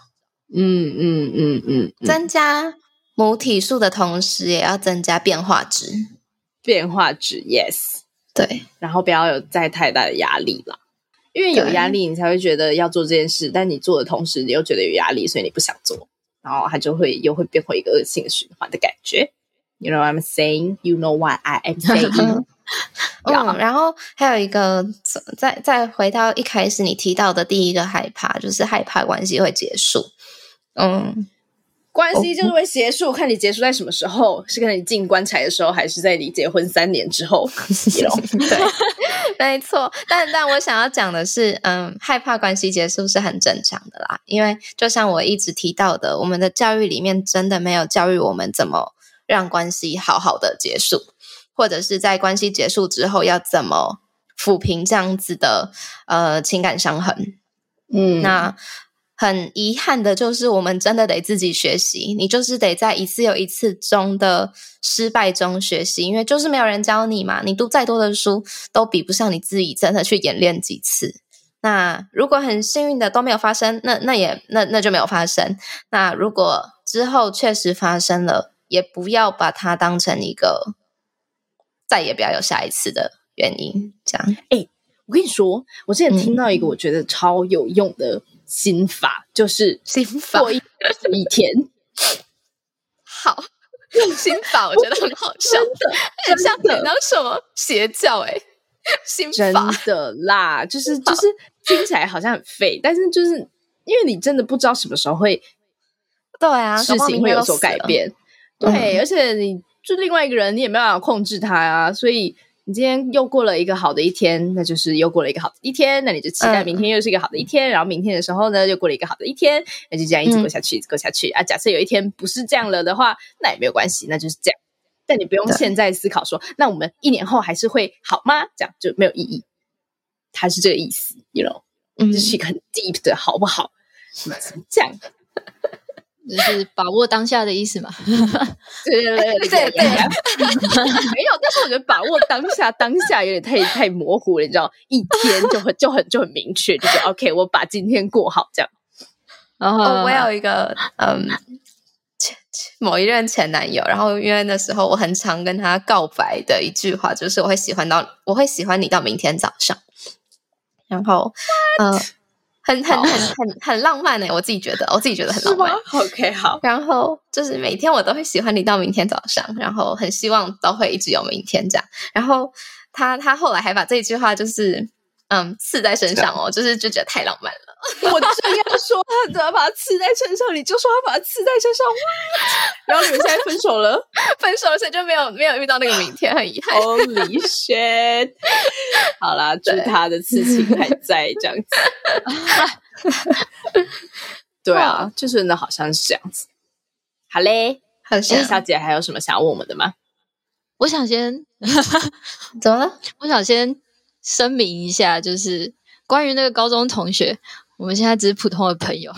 C: 嗯嗯嗯嗯，
B: 增加母体数的同时，也要增加变化值。
C: 变化值，yes，
B: 对。
C: 然后不要有再太大的压力了，因为有压力，你才会觉得要做这件事。但你做的同时，你又觉得有压力，所以你不想做，然后它就会又会变回一个恶性循环的感觉。You know what I'm saying? You know what I am *laughs* saying?
B: 嗯，然后还有一个，再再回到一开始你提到的第一个害怕，就是害怕关系会结束。嗯，
C: 关系就是会结束，看你结束在什么时候，是跟你进棺材的时候，还是在你结婚三年之
B: 后 *laughs* *laughs* 没错。但但我想要讲的是，嗯，害怕关系结束是很正常的啦，因为就像我一直提到的，我们的教育里面真的没有教育我们怎么。让关系好好的结束，或者是在关系结束之后要怎么抚平这样子的呃情感伤痕。
C: 嗯，
B: 那很遗憾的就是，我们真的得自己学习。你就是得在一次又一次中的失败中学习，因为就是没有人教你嘛。你读再多的书，都比不上你自己真的去演练几次。那如果很幸运的都没有发生，那那也那那就没有发生。那如果之后确实发生了，也不要把它当成一个再也不要有下一次的原因，这样。
C: 哎、欸，我跟你说，我之前听到一个我觉得超有用的心法，嗯、就是
B: 心法
C: 过一一天。
B: 好，用心法 *laughs* 我觉得很好笑，真的，很像那什么邪教哎、欸，心法
C: 真的啦，就是就是听起来好像很废，但是就是因为你真的不知道什么时候会，
B: 对啊，
C: 事情会有所改变。对，而且你就另外一个人，你也没办法控制他啊。所以你今天又过了一个好的一天，那就是又过了一个好的一天。那你就期待明天又是一个好的一天，然后明天的时候呢，又过了一个好的一天，那就这样一直过下去，一直过下去啊。假设有一天不是这样了的话，那也没有关系，那就是这样。但你不用现在思考说，那我们一年后还是会好吗？这样就没有意义。它是这个意思，you know，这是一个很 deep 的好不好？怎么这样？
D: 就是把握当下的意思嘛？
C: 对对对对对，*laughs* *laughs* 没有。但是我觉得把握当下，当下有点太太模糊了，你知道？一天就很就很就很明确，就是 *laughs* OK，我把今天过好这样。
B: 然后、哦、我有一个嗯前前某一任前男友，然后因为那时候我很常跟他告白的一句话，就是我会喜欢到我会喜欢你到明天早上。然后嗯。呃很很很很很浪漫呢、欸，我自己觉得，我自己觉得很浪漫。
C: OK，好。
B: 然后就是每天我都会喜欢你到明天早上，然后很希望都会一直有明天这样。然后他他后来还把这一句话就是嗯刺在身上哦，就是就觉得太浪漫了。
C: 我正要说他怎么把它刺在身上，你就说他把它刺在身上，然后你们现在分手了，*laughs*
B: 分手了，所以就没有没有遇到那个明天，很遗憾。
C: Holy shit！好啦，祝他的刺青还在这样子。*laughs* 对啊，就真的好像是这样子。好嘞，
B: 好像
C: 小姐还有什么想要问我们的吗？
D: 我想先 *laughs*
B: 怎么了？
D: 我想先声明一下，就是关于那个高中同学。我们现在只是普通的朋友，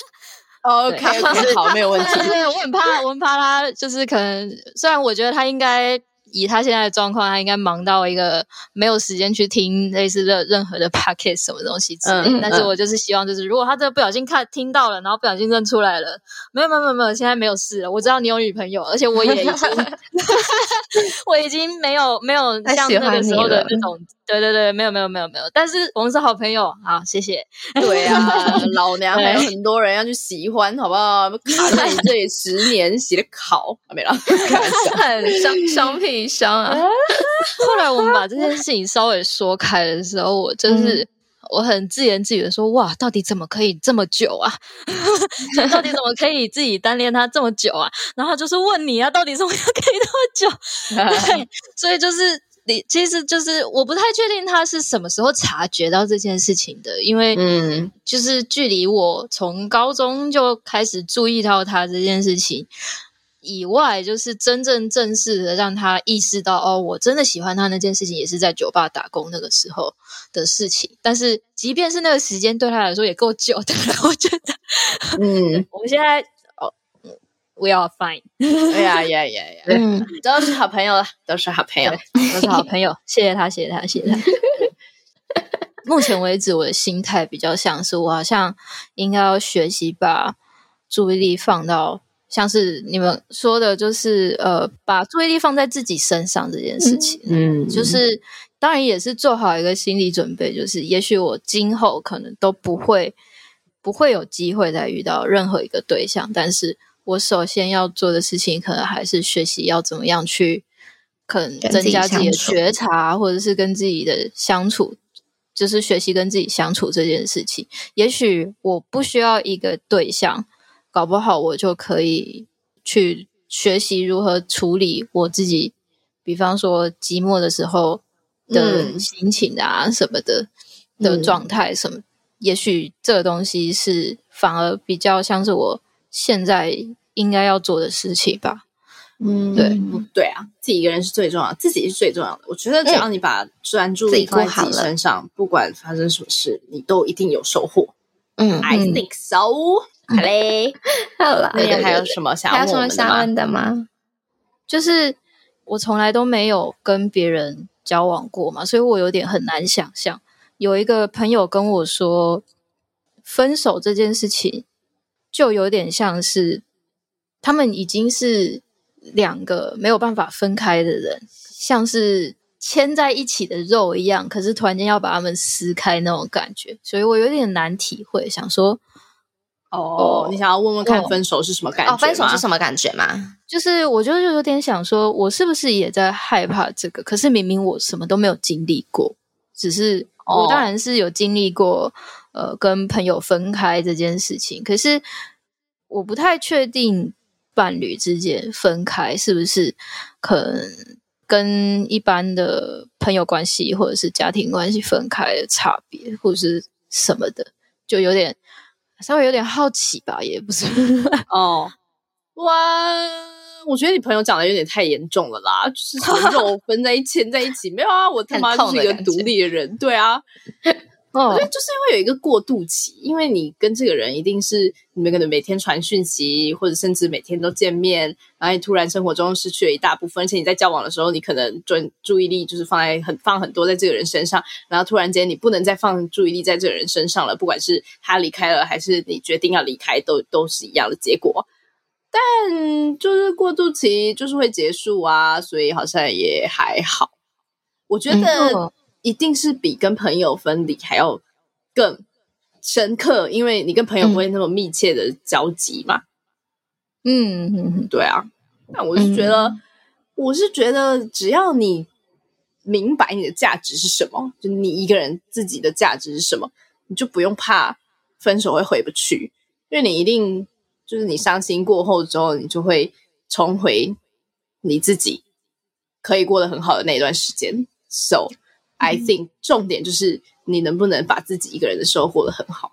D: *laughs*
C: OK，好，没有问题。
D: 对，*laughs* 我很怕，我很怕他，就是可能，虽然我觉得他应该。以他现在的状况，他应该忙到一个没有时间去听类似的任何的 podcast 什么东西之类。嗯、但是我就是希望，就是如果他真的不小心看听到了，然后不小心认出来了，没有没有没有没有，现在没有事了。我知道你有女朋友，而且我也已经，*laughs* 我已经没有没有像那个时候的那种，对对对，没有没有没有没有。但是我们是好朋友，好，谢谢。
C: 对啊，老娘还有很多人要去喜欢，好不好？卡在你这里十年，洗的考没了，
B: 很商商品。*laughs* 伤啊！
D: 后来我们把这件事情稍微说开的时候，我就是我很自言自语的说：“哇，到底怎么可以这么久啊？*laughs* 到底怎么可以自己单恋他这么久啊？”然后就是问你啊，到底怎么可以那么久？*laughs* 对，所以就是你其实就是我不太确定他是什么时候察觉到这件事情的，因为嗯，就是距离我从高中就开始注意到他这件事情以外，就是真正正式的让他意识到哦，我真的喜欢他那件事情，也是在酒吧打工那个时候的事情。但是即便是那个时间对他来说也够久的了，*laughs* 我觉得，嗯，*laughs* 我们现在。We are fine。
C: 哎呀呀呀呀！嗯，都是好朋友了，都是好朋友，
D: 都是好朋友。谢谢他，谢谢他，谢谢他。*laughs* 目前为止，我的心态比较像是，我好像应该要学习把注意力放到，像是你们说的，就是呃，把注意力放在自己身上这件事情。嗯，就是当然也是做好一个心理准备，就是也许我今后可能都不会不会有机会再遇到任何一个对象，但是。我首先要做的事情，可能还是学习要怎么样去，可能增加自己的觉察，或者是跟自己的相处，就是学习跟自己相处这件事情。也许我不需要一个对象，搞不好我就可以去学习如何处理我自己，比方说寂寞的时候的心情啊什么的、嗯、的状态什么。嗯、也许这个东西是反而比较像是我现在。应该要做的事情吧，嗯，对，
C: 对啊，自己一个人是最重要的，自己是最重要的。我觉得只要你把专注力放在自己身上，嗯、不管发生什么事，你都一定有收获。嗯，I think so。好嘞，*laughs*
B: 好了，
C: 那边还有什么想要问的吗？
B: 想问的吗？
D: 就是我从来都没有跟别人交往过嘛，所以我有点很难想象。有一个朋友跟我说，分手这件事情就有点像是。他们已经是两个没有办法分开的人，像是牵在一起的肉一样，可是突然间要把他们撕开那种感觉，所以我有点难体会。想说，
C: 哦，哦，你想要问问看分手是什么感觉？
B: 哦，分手是什么感觉吗？
D: 就是我就是有点想说，我是不是也在害怕这个？可是明明我什么都没有经历过，只是我当然是有经历过，呃，跟朋友分开这件事情，可是我不太确定。伴侣之间分开是不是可能跟一般的朋友关系或者是家庭关系分开的差别，或者是什么的，就有点稍微有点好奇吧，也不是
C: 哦。*laughs* 哇，我觉得你朋友讲的有点太严重了啦，就是肉分在一起，牵 *laughs* 在一起没有啊？我他妈就是一个独立的人，对啊。*laughs* 我觉得就是因为有一个过渡期，因为你跟这个人一定是你们可能每天传讯息，或者甚至每天都见面，然后你突然生活中失去了一大部分，而且你在交往的时候，你可能专注意力就是放在很放很多在这个人身上，然后突然间你不能再放注意力在这个人身上了，不管是他离开了，还是你决定要离开，都都是一样的结果。但就是过渡期就是会结束啊，所以好像也还好。我觉得。嗯一定是比跟朋友分离还要更深刻，因为你跟朋友不会那么密切的交集嘛。嗯嗯，对啊。那我是觉得，嗯、我是觉得，只要你明白你的价值是什么，就你一个人自己的价值是什么，你就不用怕分手会回不去，因为你一定就是你伤心过后之后，你就会重回你自己可以过得很好的那段时间。So。I think 重点就是你能不能把自己一个人的时候过得很好。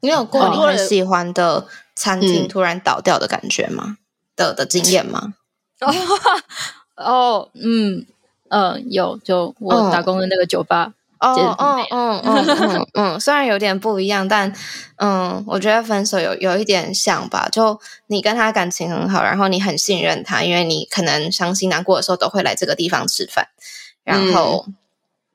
B: 你有过你很喜欢的餐厅突然倒掉的感觉吗？嗯、的的经验吗？*laughs*
D: 哦，嗯嗯，有，就我打工的那个酒吧。
B: 哦哦嗯嗯嗯嗯，虽然有点不一样，但嗯，我觉得分手有有一点像吧。就你跟他感情很好，然后你很信任他，因为你可能伤心难过的时候都会来这个地方吃饭，然后。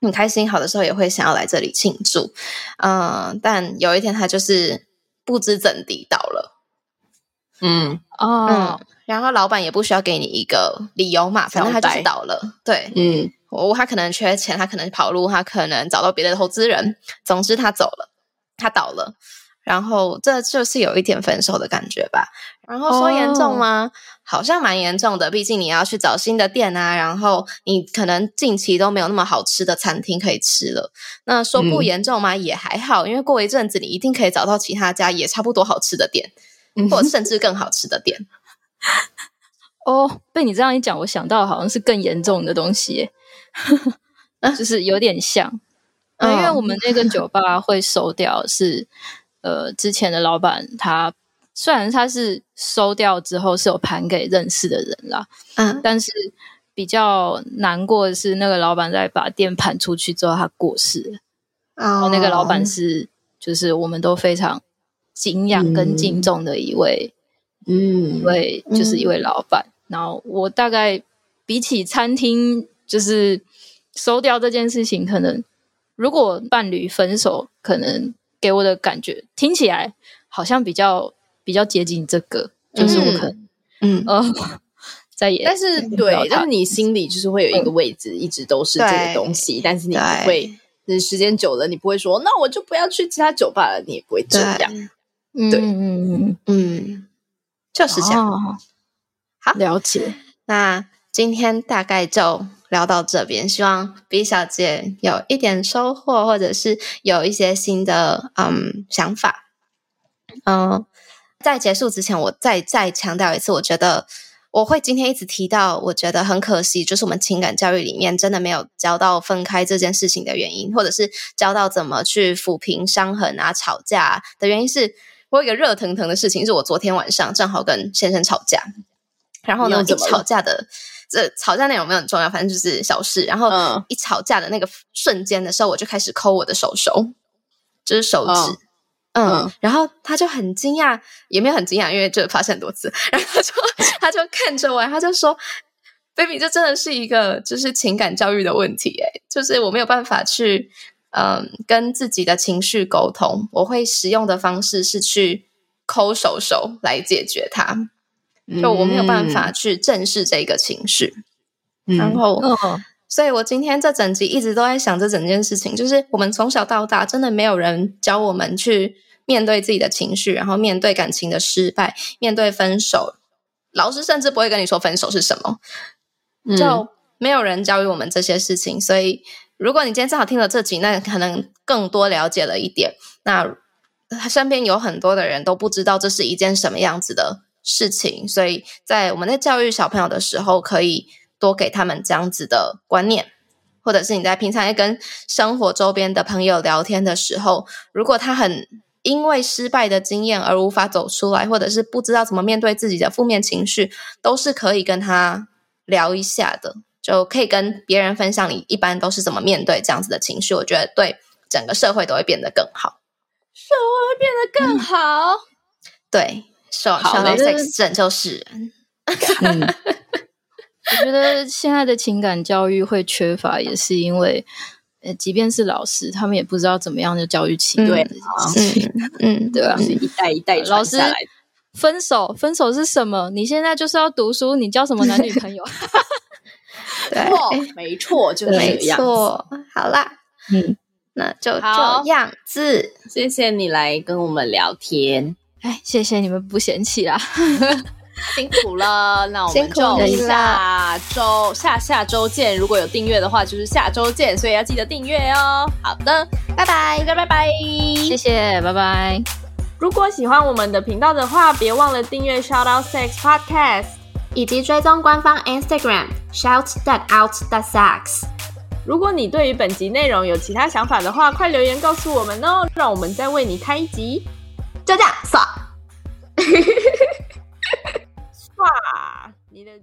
B: 嗯很开心，好的时候也会想要来这里庆祝，嗯，但有一天他就是不知怎地倒了，嗯哦嗯，然后老板也不需要给你一个理由嘛，反正他就是倒了，对，嗯，我他可能缺钱，他可能跑路，他可能找到别的投资人，总之他走了，他倒了。然后这就是有一点分手的感觉吧。然后说严重吗？Oh. 好像蛮严重的。毕竟你要去找新的店啊，然后你可能近期都没有那么好吃的餐厅可以吃了。那说不严重嘛？嗯、也还好，因为过一阵子你一定可以找到其他家也差不多好吃的店，嗯、或者甚至更好吃的店。
D: 哦，oh, 被你这样一讲，我想到好像是更严重的东西。*laughs* 就是有点像。因为我们那个酒吧会收掉是，呃，之前的老板他虽然他是收掉之后是有盘给认识的人啦，嗯，但是比较难过的是那个老板在把店盘出去之后他过世了，然后那个老板是就是我们都非常敬仰跟敬重的一位，嗯，一位就是一位老板。然后我大概比起餐厅就是收掉这件事情，可能。如果伴侣分手，可能给我的感觉听起来好像比较比较接近这个，就是我可能嗯呃再也，
C: 但是对，就是你心里就是会有一个位置，一直都是这个东西，但是你不会，时间久了，你不会说，那我就不要去其他酒吧了，你也不会这样，对，嗯嗯嗯，
B: 就是这样，好
D: 了解。
B: 那今天大概就。聊到这边，希望 B 小姐有一点收获，或者是有一些新的嗯想法。嗯，在结束之前，我再再强调一次，我觉得我会今天一直提到，我觉得很可惜，就是我们情感教育里面真的没有教到分开这件事情的原因，或者是教到怎么去抚平伤痕啊、吵架的原因是，是我有一个热腾腾的事情，是我昨天晚上正好跟先生吵架，然后呢，一吵架的。这吵架内容没有很重要，反正就是小事。然后一吵架的那个瞬间的时候，我就开始抠我的手手，就是手指。嗯，嗯，然后他就很惊讶，也没有很惊讶，因为这发生很多次。*laughs* 然后他就 *laughs* 他就看着我，他就说：“baby，这真的是一个就是情感教育的问题，诶，就是我没有办法去嗯跟自己的情绪沟通，我会使用的方式是去抠手手来解决它。”就我没有办法去正视这个情绪，嗯、然后，哦、所以我今天这整集一直都在想这整件事情，就是我们从小到大真的没有人教我们去面对自己的情绪，然后面对感情的失败，面对分手，老师甚至不会跟你说分手是什么，就没有人教育我们这些事情。所以，如果你今天正好听了这集，那可能更多了解了一点。那他身边有很多的人都不知道这是一件什么样子的事情，所以在我们在教育小朋友的时候，可以多给他们这样子的观念，或者是你在平常在跟生活周边的朋友聊天的时候，如果他很因为失败的经验而无法走出来，或者是不知道怎么面对自己的负面情绪，都是可以跟他聊一下的，就可以跟别人分享你一般都是怎么面对这样子的情绪。我觉得对整个社会都会变得更好，
C: 社会会变得更好，
B: 嗯、对。说说到 sex 拯救世人，
D: 我觉得现在的情感教育会缺乏，也是因为，呃，即便是老师，他们也不知道怎么样就教育情感这件事情，嗯，*laughs* 对吧？
C: 是一代一代传下来。
D: 分手，分手是什么？你现在就是要读书，你交什么男女朋友？*laughs*
B: 对，
C: 没错，就是。
B: 错，好啦，嗯，那就这样子。
C: 谢谢你来跟我们聊天。
D: 哎，谢谢你们不嫌弃啦，
C: 辛苦了。*laughs* 那我们就下周下下周见。如果有订阅的话，就是下周见，所以要记得订阅哦。好的，拜拜，大家拜拜，
D: 谢谢，拜拜。
E: 如果喜欢我们的频道的话，别忘了订阅 Shout Out Sex Podcast，以及追踪官方 Instagram Shout That Out That Sex。如果你对于本集内容有其他想法的话，快留言告诉我们哦，让我们再为你开一集。就这样，耍，*laughs* 哇，你的。